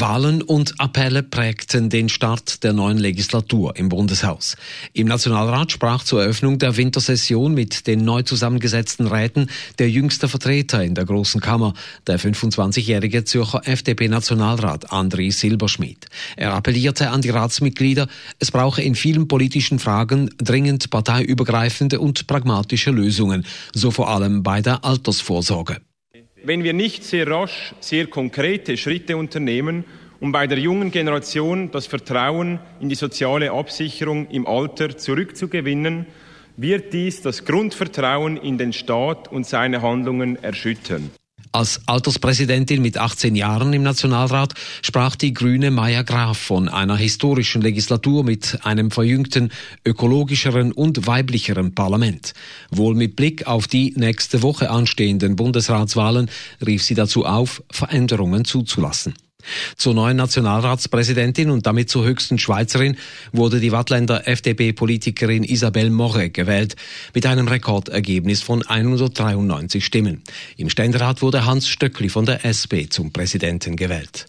Wahlen und Appelle prägten den Start der neuen Legislatur im Bundeshaus. Im Nationalrat sprach zur Eröffnung der Wintersession mit den neu zusammengesetzten Räten der jüngste Vertreter in der Großen Kammer, der 25-jährige Zürcher FDP-Nationalrat André Silberschmidt. Er appellierte an die Ratsmitglieder, es brauche in vielen politischen Fragen dringend parteiübergreifende und pragmatische Lösungen, so vor allem bei der Altersvorsorge. Wenn wir nicht sehr rasch, sehr konkrete Schritte unternehmen, um bei der jungen Generation das Vertrauen in die soziale Absicherung im Alter zurückzugewinnen, wird dies das Grundvertrauen in den Staat und seine Handlungen erschüttern. Als Alterspräsidentin mit 18 Jahren im Nationalrat sprach die grüne Maya Graf von einer historischen Legislatur mit einem verjüngten, ökologischeren und weiblicheren Parlament. Wohl mit Blick auf die nächste Woche anstehenden Bundesratswahlen rief sie dazu auf, Veränderungen zuzulassen. Zur neuen Nationalratspräsidentin und damit zur höchsten Schweizerin wurde die Wattländer FDP-Politikerin Isabelle Morre gewählt, mit einem Rekordergebnis von 193 Stimmen. Im Ständerat wurde Hans Stöckli von der SP zum Präsidenten gewählt.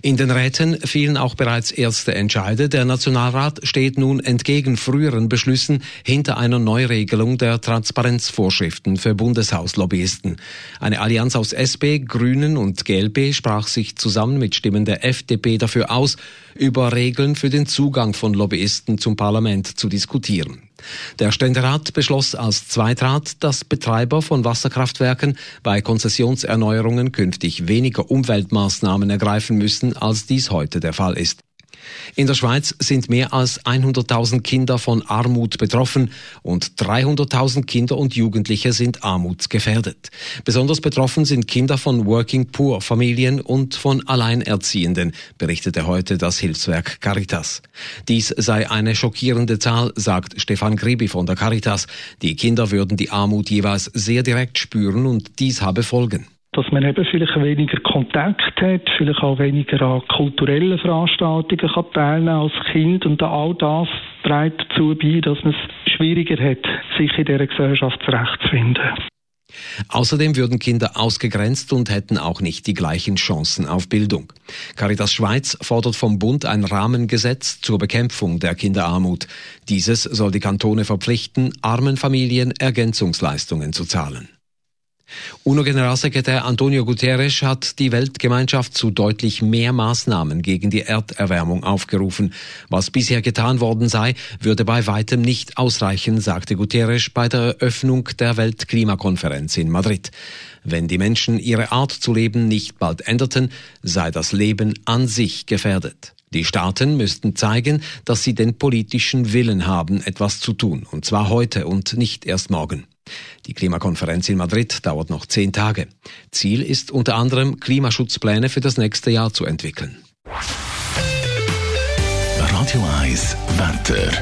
In den Räten fielen auch bereits erste Entscheide. Der Nationalrat steht nun entgegen früheren Beschlüssen hinter einer Neuregelung der Transparenzvorschriften für Bundeshauslobbyisten. Eine Allianz aus SP, Grünen und GLB sprach sich zusammen mit Stimmen der FDP dafür aus, über Regeln für den Zugang von Lobbyisten zum Parlament zu diskutieren. Der Ständerat beschloss als Zweitrat, dass Betreiber von Wasserkraftwerken bei Konzessionserneuerungen künftig weniger Umweltmaßnahmen ergreifen müssen, als dies heute der Fall ist. In der Schweiz sind mehr als 100.000 Kinder von Armut betroffen und 300.000 Kinder und Jugendliche sind armutsgefährdet. Besonders betroffen sind Kinder von Working Poor Familien und von Alleinerziehenden, berichtete heute das Hilfswerk Caritas. Dies sei eine schockierende Zahl, sagt Stefan Gribi von der Caritas. Die Kinder würden die Armut jeweils sehr direkt spüren und dies habe Folgen dass man eben vielleicht weniger Kontakt hat, vielleicht auch weniger an kulturellen Veranstaltungen kann teilnehmen als Kind und all das trägt dazu bei, dass man es schwieriger hat, sich in dieser Gesellschaft zurechtzufinden. Außerdem würden Kinder ausgegrenzt und hätten auch nicht die gleichen Chancen auf Bildung. Caritas Schweiz fordert vom Bund ein Rahmengesetz zur Bekämpfung der Kinderarmut. Dieses soll die Kantone verpflichten, armen Familien Ergänzungsleistungen zu zahlen. UNO-Generalsekretär Antonio Guterres hat die Weltgemeinschaft zu deutlich mehr Maßnahmen gegen die Erderwärmung aufgerufen. Was bisher getan worden sei, würde bei weitem nicht ausreichen, sagte Guterres bei der Eröffnung der Weltklimakonferenz in Madrid. Wenn die Menschen ihre Art zu leben nicht bald änderten, sei das Leben an sich gefährdet. Die Staaten müssten zeigen, dass sie den politischen Willen haben, etwas zu tun, und zwar heute und nicht erst morgen. Die Klimakonferenz in Madrid dauert noch zehn Tage. Ziel ist unter anderem, Klimaschutzpläne für das nächste Jahr zu entwickeln. Radio 1 Wetter.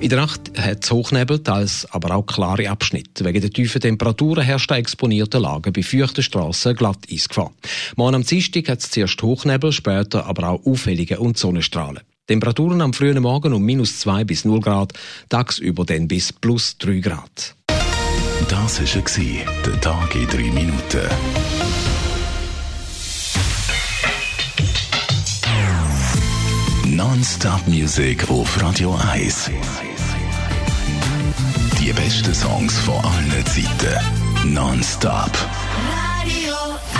In der Nacht hat es Hochnebel, teils aber auch klare Abschnitte. Wegen der tiefen Temperaturen herrscht eine exponierte Lage bei feuchten Strassen glatt Eisgefahr. Morgen am Dienstag hat es zuerst Hochnebel, später aber auch auffällige und Sonnenstrahlen. Temperaturen am frühen Morgen um minus 2 bis 0 Grad, tagsüber dann bis plus 3 Grad. Das war der Tag in 3 Minuten. Non-Stop Music auf Radio 1. Die besten Songs von allen Zeiten. Non-Stop. Radio 1.